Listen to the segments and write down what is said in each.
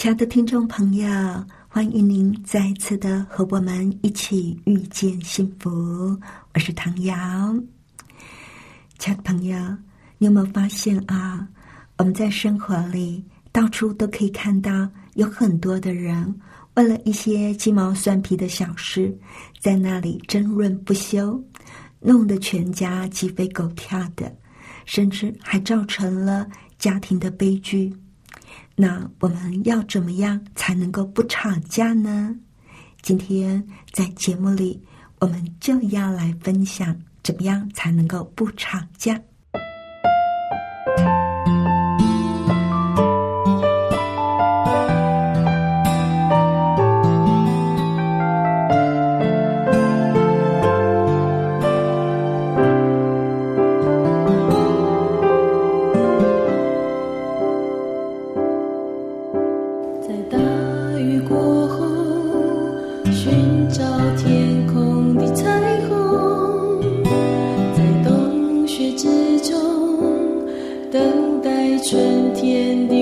亲爱的听众朋友，欢迎您再次的和我们一起遇见幸福。我是唐瑶。亲爱的朋友，你有没有发现啊？我们在生活里到处都可以看到，有很多的人为了一些鸡毛蒜皮的小事，在那里争论不休，弄得全家鸡飞狗跳的，甚至还造成了家庭的悲剧。那我们要怎么样才能够不吵架呢？今天在节目里，我们就要来分享怎么样才能够不吵架。春天的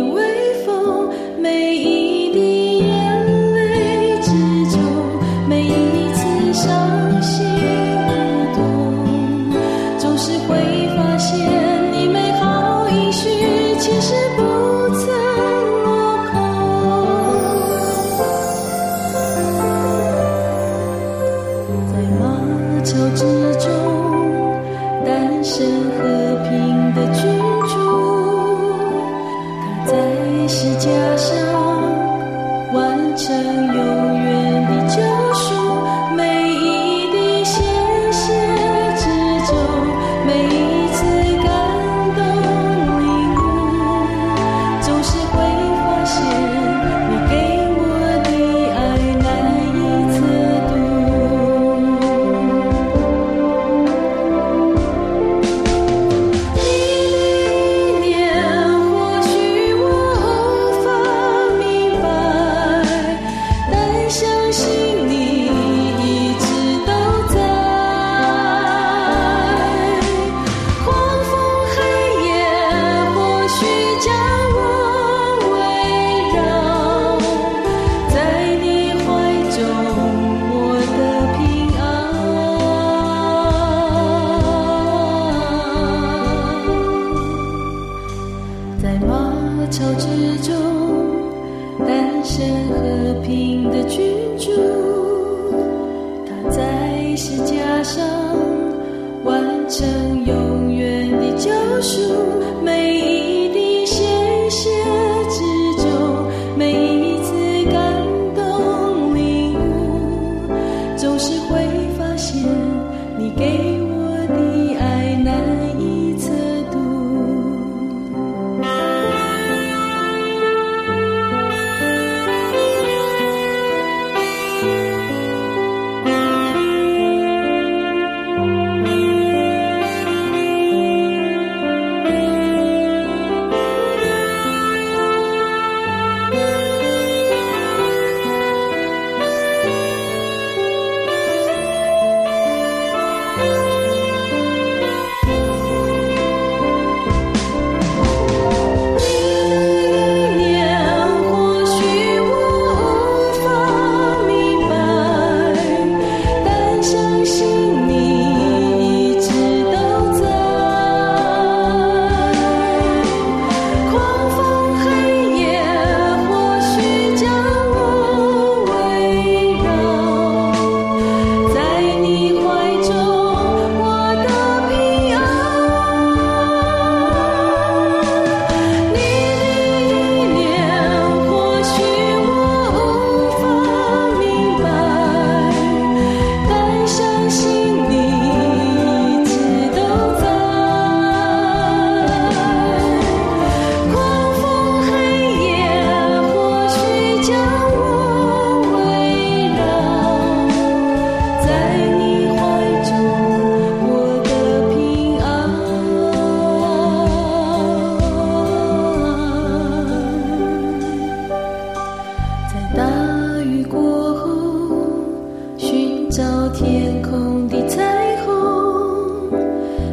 照天空的彩虹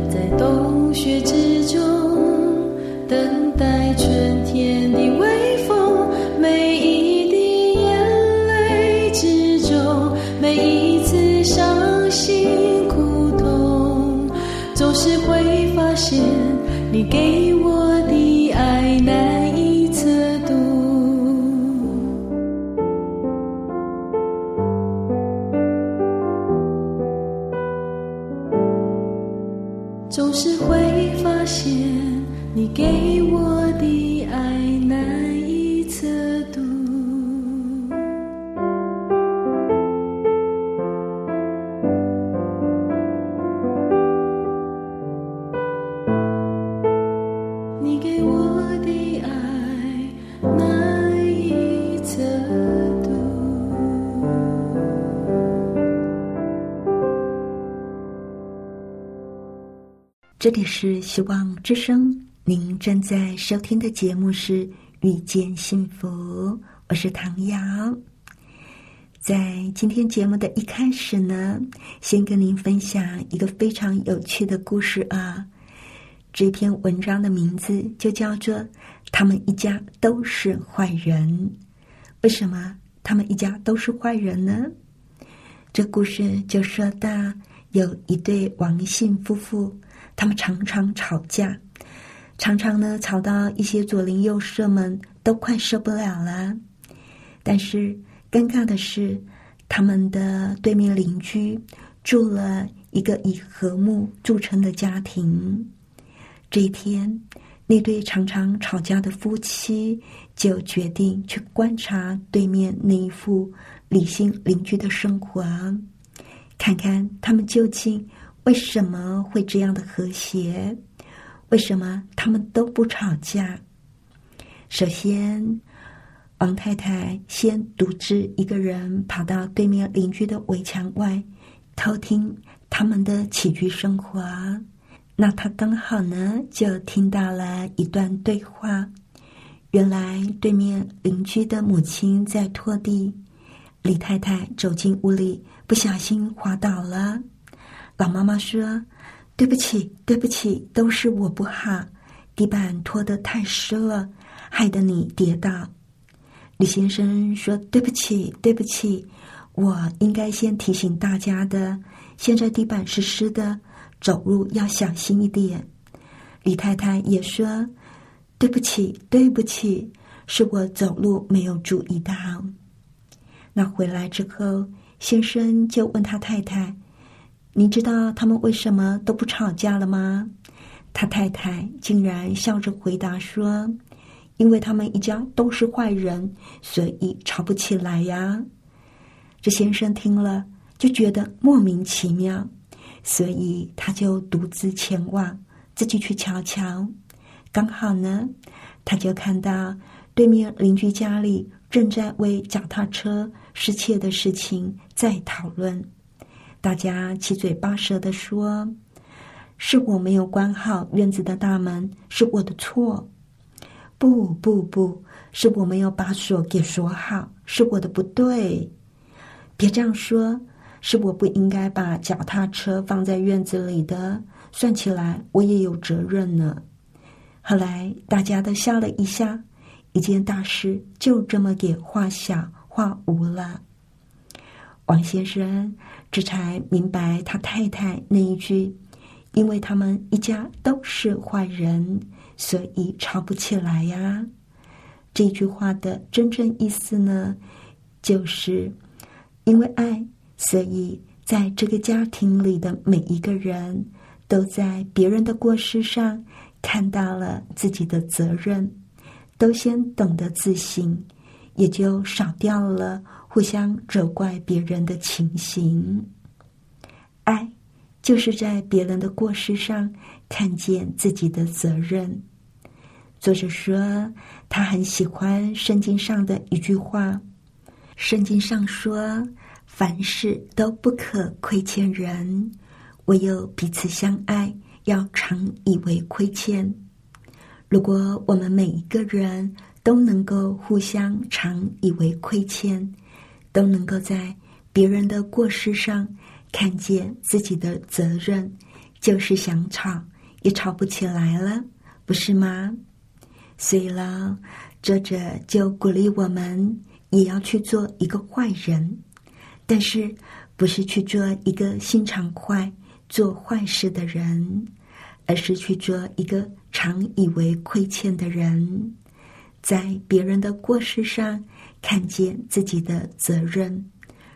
在冬雪之中等待春天的微风每一滴眼泪之中每一次伤心苦痛总是会发现你给这里是希望之声，您正在收听的节目是《遇见幸福》，我是唐瑶。在今天节目的一开始呢，先跟您分享一个非常有趣的故事啊。这篇文章的名字就叫做《他们一家都是坏人》。为什么他们一家都是坏人呢？这故事就说到有一对王姓夫妇。他们常常吵架，常常呢吵到一些左邻右舍们都快受不了了。但是尴尬的是，他们的对面邻居住了一个以和睦著称的家庭。这一天，那对常常吵架的夫妻就决定去观察对面那一副理性邻居的生活，看看他们究竟。为什么会这样的和谐？为什么他们都不吵架？首先，王太太先独自一个人跑到对面邻居的围墙外，偷听他们的起居生活。那她刚好呢，就听到了一段对话。原来对面邻居的母亲在拖地，李太太走进屋里，不小心滑倒了。老妈妈说：“对不起，对不起，都是我不好，地板拖得太湿了，害得你跌倒。”李先生说：“对不起，对不起，我应该先提醒大家的，现在地板是湿的，走路要小心一点。”李太太也说：“对不起，对不起，是我走路没有注意到。”那回来之后，先生就问他太太。你知道他们为什么都不吵架了吗？他太太竟然笑着回答说：“因为他们一家都是坏人，所以吵不起来呀。”这先生听了就觉得莫名其妙，所以他就独自前往，自己去瞧瞧。刚好呢，他就看到对面邻居家里正在为脚踏车失窃的事情在讨论。大家七嘴八舌的说：“是我没有关好院子的大门，是我的错。”“不不不，是我没有把锁给锁好，是我的不对。”“别这样说，是我不应该把脚踏车放在院子里的。算起来，我也有责任呢。”后来大家都笑了一下，一件大事就这么给化小化无了。王先生。这才明白他太太那一句：“因为他们一家都是坏人，所以吵不起来呀。”这句话的真正意思呢，就是因为爱，所以在这个家庭里的每一个人都在别人的过失上看到了自己的责任，都先懂得自省，也就少掉了。互相责怪别人的情形，爱就是在别人的过失上看见自己的责任。作者说，他很喜欢圣经上的一句话：“圣经上说，凡事都不可亏欠人，唯有彼此相爱，要常以为亏欠。”如果我们每一个人都能够互相常以为亏欠，都能够在别人的过失上看见自己的责任，就是想吵也吵不起来了，不是吗？所以了，作者就鼓励我们也要去做一个坏人，但是不是去做一个心肠坏、做坏事的人，而是去做一个常以为亏欠的人，在别人的过失上看见自己的责任。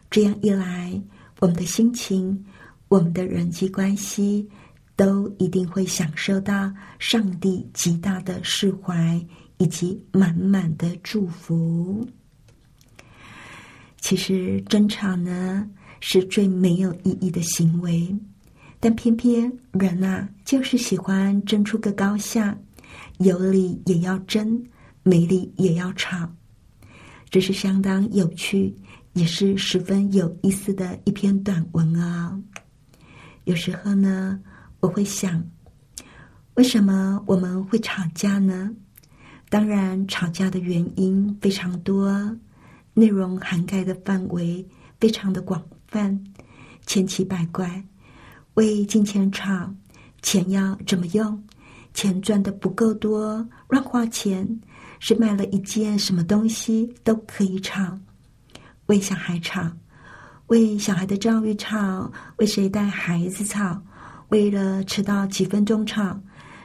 这样一来，我们的心情、我们的人际关系，都一定会享受到上帝极大的释怀以及满满的祝福。其实争吵呢，是最没有意义的行为，但偏偏人啊，就是喜欢争出个高下，有理也要争，美丽也要吵，这是相当有趣。也是十分有意思的一篇短文啊。有时候呢，我会想，为什么我们会吵架呢？当然，吵架的原因非常多，内容涵盖的范围非常的广泛，千奇百怪。为金钱吵，钱要怎么用？钱赚的不够多，乱花钱，是卖了一件什么东西都可以吵。为小孩吵，为小孩的教育吵，为谁带孩子吵，为了迟到几分钟吵，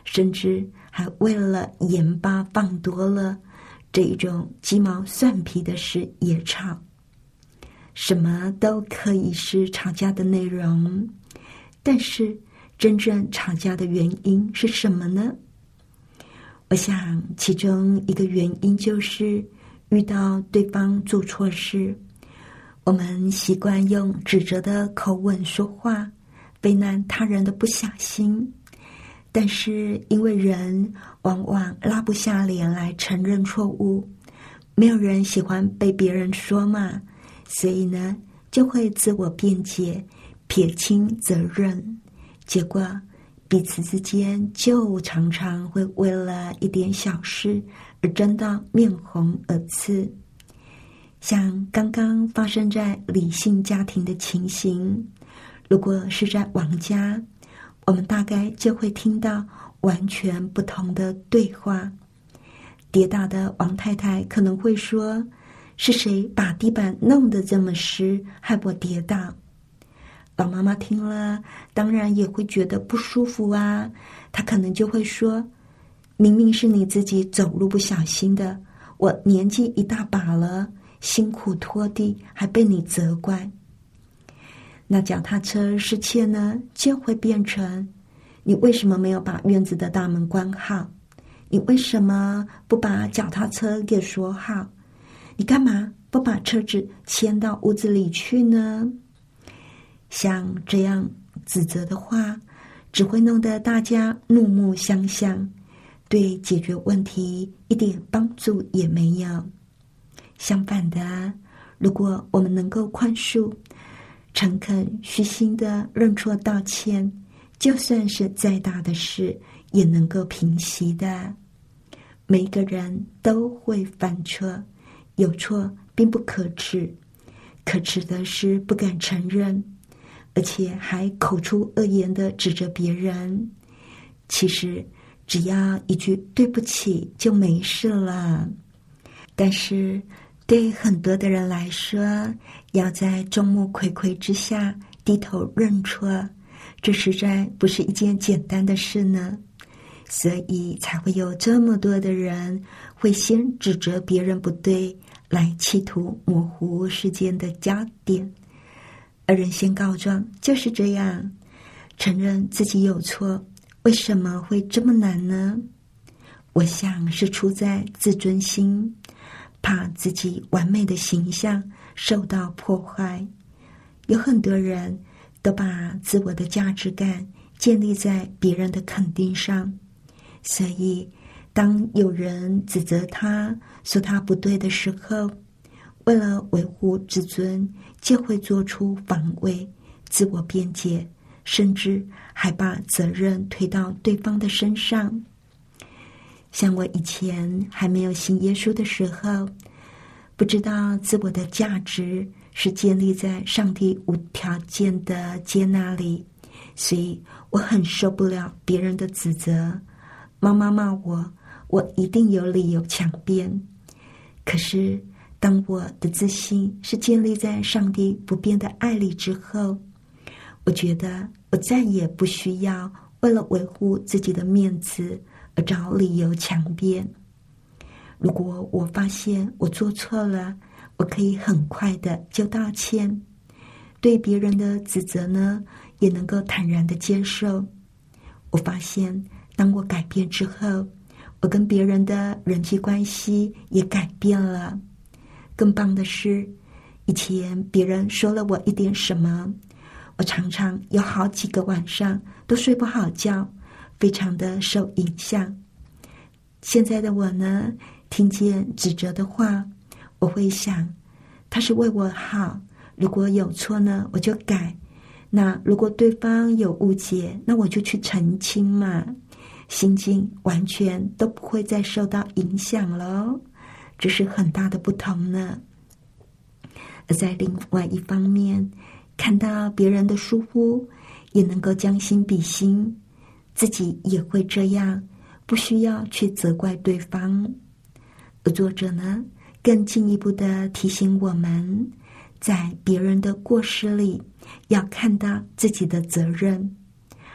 甚至还为了盐巴放多了这一种鸡毛蒜皮的事也吵。什么都可以是吵架的内容，但是真正吵架的原因是什么呢？我想，其中一个原因就是遇到对方做错事。我们习惯用指责的口吻说话，为难他人的不小心。但是因为人往往拉不下脸来承认错误，没有人喜欢被别人说嘛，所以呢，就会自我辩解，撇清责任。结果彼此之间就常常会为了一点小事而争到面红耳赤。像刚刚发生在理性家庭的情形，如果是在王家，我们大概就会听到完全不同的对话。跌倒的王太太可能会说：“是谁把地板弄得这么湿，害我跌倒？”老妈妈听了，当然也会觉得不舒服啊。她可能就会说：“明明是你自己走路不小心的，我年纪一大把了。”辛苦拖地还被你责怪，那脚踏车失窃呢，就会变成你为什么没有把院子的大门关好？你为什么不把脚踏车给锁好？你干嘛不把车子牵到屋子里去呢？像这样指责的话，只会弄得大家怒目相向，对解决问题一点帮助也没有。相反的，如果我们能够宽恕、诚恳、虚心的认错道歉，就算是再大的事，也能够平息的。每个人都会犯错，有错并不可耻，可耻的是不敢承认，而且还口出恶言的指责别人。其实，只要一句对不起就没事了。但是。对很多的人来说，要在众目睽睽之下低头认错，这实在不是一件简单的事呢。所以才会有这么多的人会先指责别人不对，来企图模糊事件的焦点。而人先告状就是这样，承认自己有错，为什么会这么难呢？我想是出在自尊心。怕自己完美的形象受到破坏，有很多人都把自我的价值感建立在别人的肯定上，所以当有人指责他说他不对的时候，为了维护自尊，就会做出防卫、自我辩解，甚至还把责任推到对方的身上。像我以前还没有信耶稣的时候，不知道自我的价值是建立在上帝无条件的接纳里，所以我很受不了别人的指责。妈妈骂我，我一定有理由强辩。可是，当我的自信是建立在上帝不变的爱里之后，我觉得我再也不需要为了维护自己的面子而找理由强辩。如果我发现我做错了，我可以很快的就道歉。对别人的指责呢，也能够坦然的接受。我发现，当我改变之后，我跟别人的人际关系也改变了。更棒的是，以前别人说了我一点什么，我常常有好几个晚上都睡不好觉，非常的受影响。现在的我呢，听见指责的话，我会想，他是为我好。如果有错呢，我就改；那如果对方有误解，那我就去澄清嘛。心境完全都不会再受到影响了，这是很大的不同呢。而在另外一方面，看到别人的疏忽，也能够将心比心，自己也会这样，不需要去责怪对方。而作者呢，更进一步的提醒我们。在别人的过失里，要看到自己的责任。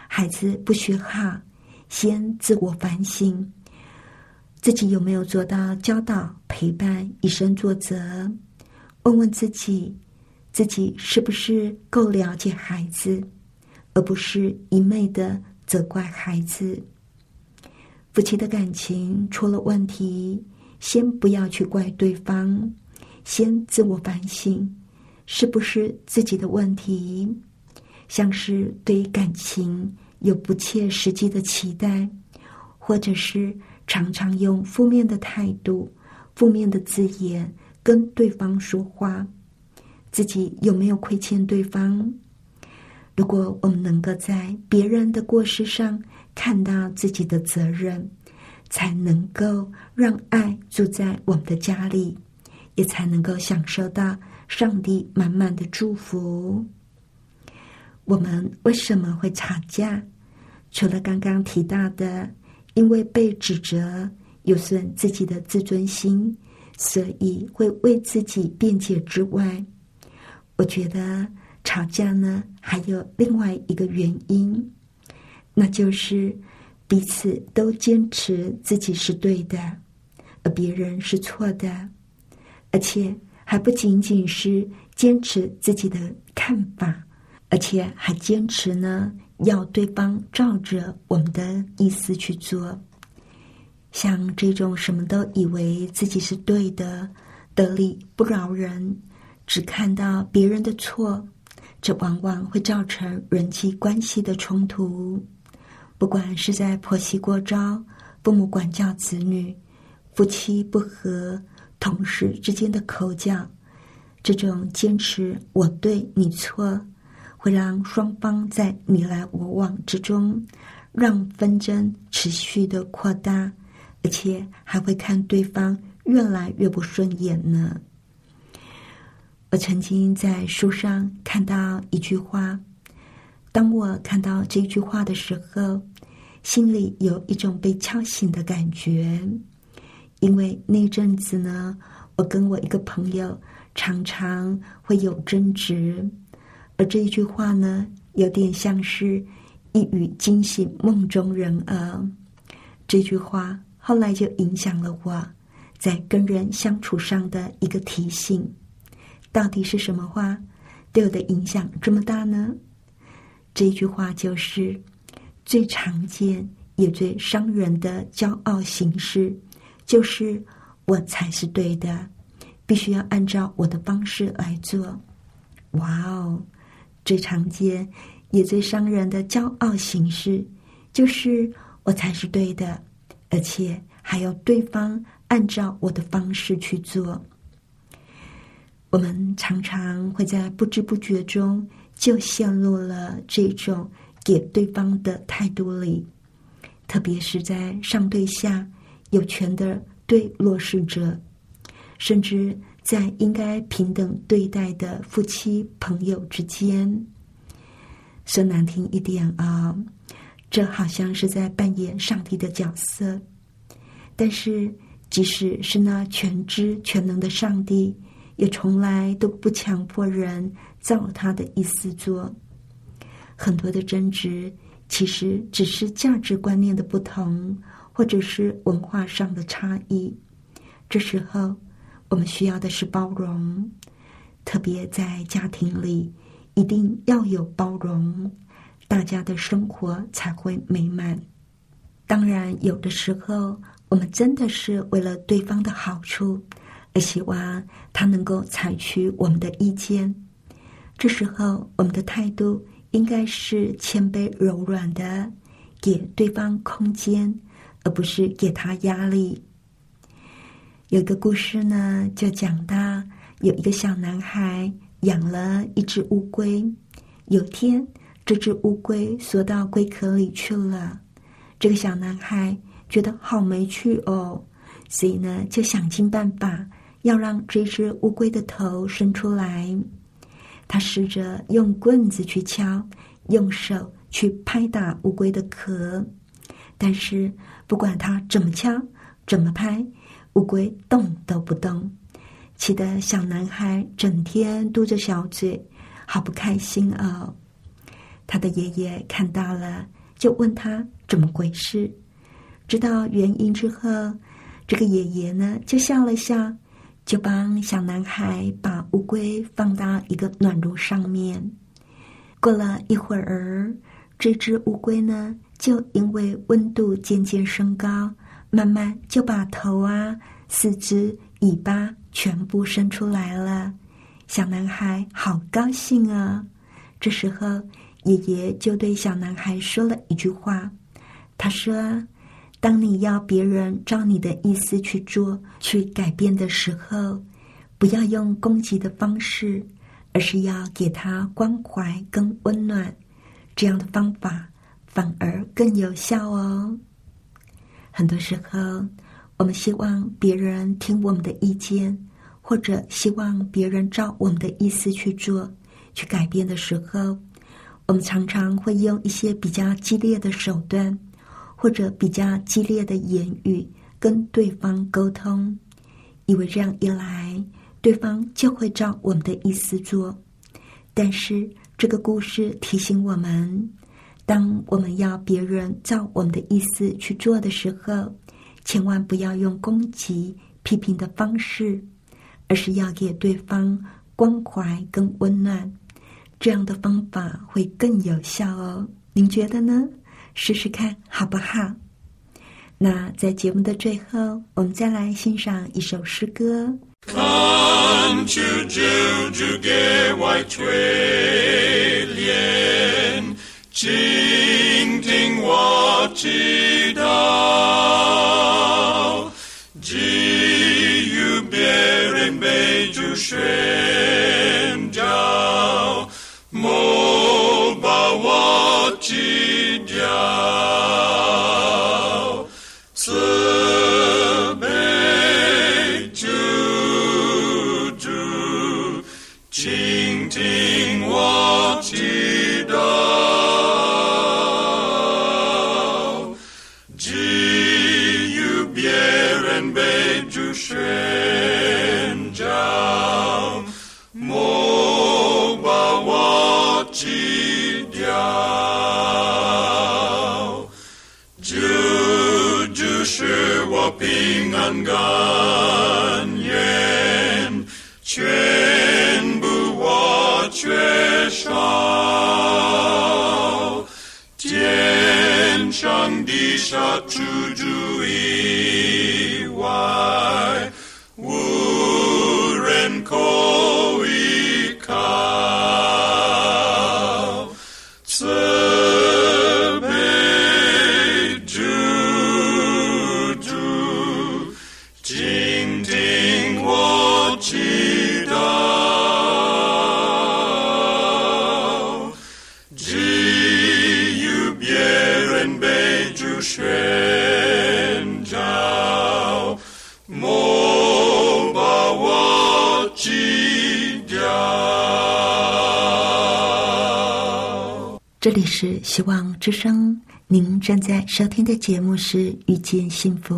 孩子不学好，先自我反省，自己有没有做到教导、陪伴、以身作则？问问自己，自己是不是够了解孩子，而不是一昧的责怪孩子。夫妻的感情出了问题，先不要去怪对方，先自我反省。是不是自己的问题？像是对感情有不切实际的期待，或者是常常用负面的态度、负面的字眼跟对方说话，自己有没有亏欠对方？如果我们能够在别人的过失上看到自己的责任，才能够让爱住在我们的家里，也才能够享受到。上帝满满的祝福。我们为什么会吵架？除了刚刚提到的，因为被指责有损自己的自尊心，所以会为自己辩解之外，我觉得吵架呢还有另外一个原因，那就是彼此都坚持自己是对的，而别人是错的，而且。还不仅仅是坚持自己的看法，而且还坚持呢，要对方照着我们的意思去做。像这种什么都以为自己是对的、得理不饶人，只看到别人的错，这往往会造成人际关系的冲突。不管是在婆媳过招、父母管教子女、夫妻不和。同事之间的口角，这种坚持我对你错，会让双方在你来我往之中，让纷争持续的扩大，而且还会看对方越来越不顺眼呢。我曾经在书上看到一句话，当我看到这句话的时候，心里有一种被敲醒的感觉。因为那阵子呢，我跟我一个朋友常常会有争执，而这一句话呢，有点像是一语惊醒梦中人儿。这句话后来就影响了我在跟人相处上的一个提醒。到底是什么话对我的影响这么大呢？这句话就是最常见也最伤人的骄傲形式。就是我才是对的，必须要按照我的方式来做。哇哦，最常见也最伤人的骄傲形式，就是我才是对的，而且还要对方按照我的方式去做。我们常常会在不知不觉中就陷入了这种给对方的态度里，特别是在上对下。有权的对弱势者，甚至在应该平等对待的夫妻朋友之间，说难听一点啊，这好像是在扮演上帝的角色。但是，即使是那全知全能的上帝，也从来都不强迫人照他的意思做。很多的争执，其实只是价值观念的不同，或者是文化上的差异。这时候，我们需要的是包容，特别在家庭里。一定要有包容，大家的生活才会美满。当然，有的时候我们真的是为了对方的好处，而希望他能够采取我们的意见。这时候，我们的态度应该是谦卑柔软的，给对方空间，而不是给他压力。有个故事呢，就讲到有一个小男孩。养了一只乌龟，有天这只乌龟缩到龟壳里去了。这个小男孩觉得好没趣哦，所以呢就想尽办法要让这只乌龟的头伸出来。他试着用棍子去敲，用手去拍打乌龟的壳，但是不管他怎么敲、怎么拍，乌龟动都不动。气得小男孩整天嘟着小嘴，好不开心哦。他的爷爷看到了，就问他怎么回事。知道原因之后，这个爷爷呢就笑了笑，就帮小男孩把乌龟放到一个暖炉上面。过了一会儿，这只乌龟呢就因为温度渐渐升高，慢慢就把头啊、四肢、尾巴。全部伸出来了，小男孩好高兴啊！这时候，爷爷就对小男孩说了一句话：“他说，当你要别人照你的意思去做、去改变的时候，不要用攻击的方式，而是要给他关怀跟温暖。这样的方法反而更有效哦。很多时候。”我们希望别人听我们的意见，或者希望别人照我们的意思去做、去改变的时候，我们常常会用一些比较激烈的手段，或者比较激烈的言语跟对方沟通，以为这样一来，对方就会照我们的意思做。但是这个故事提醒我们，当我们要别人照我们的意思去做的时候，千万不要用攻击、批评的方式，而是要给对方关怀跟温暖，这样的方法会更有效哦。您觉得呢？试试看好不好？那在节目的最后，我们再来欣赏一首诗歌。我祈祷，给予别人被主宣安甘愿，全部我缺少，天上地下寻找，莫把我击掉。这里是希望之声，您正在收听的节目是《遇见幸福》，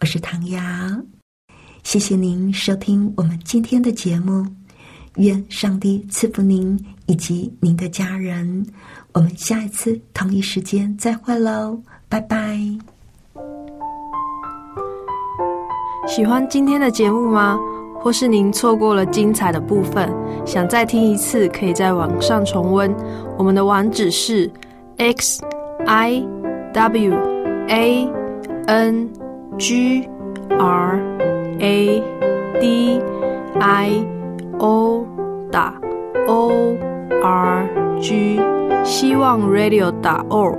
我是唐瑶。谢谢您收听我们今天的节目，愿上帝赐福您以及您的家人。我们下一次同一时间再会喽。拜拜。喜欢今天的节目吗？或是您错过了精彩的部分，想再听一次，可以在网上重温。我们的网址是 x i w a n g r a d i o 打 o r g 希望 radio 打 org，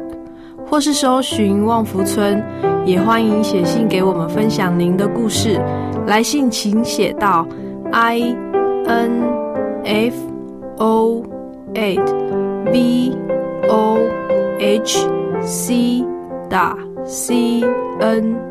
或是搜寻旺福村，也欢迎写信给我们分享您的故事。来信请写到 i n f o a t b o h c 打 c n。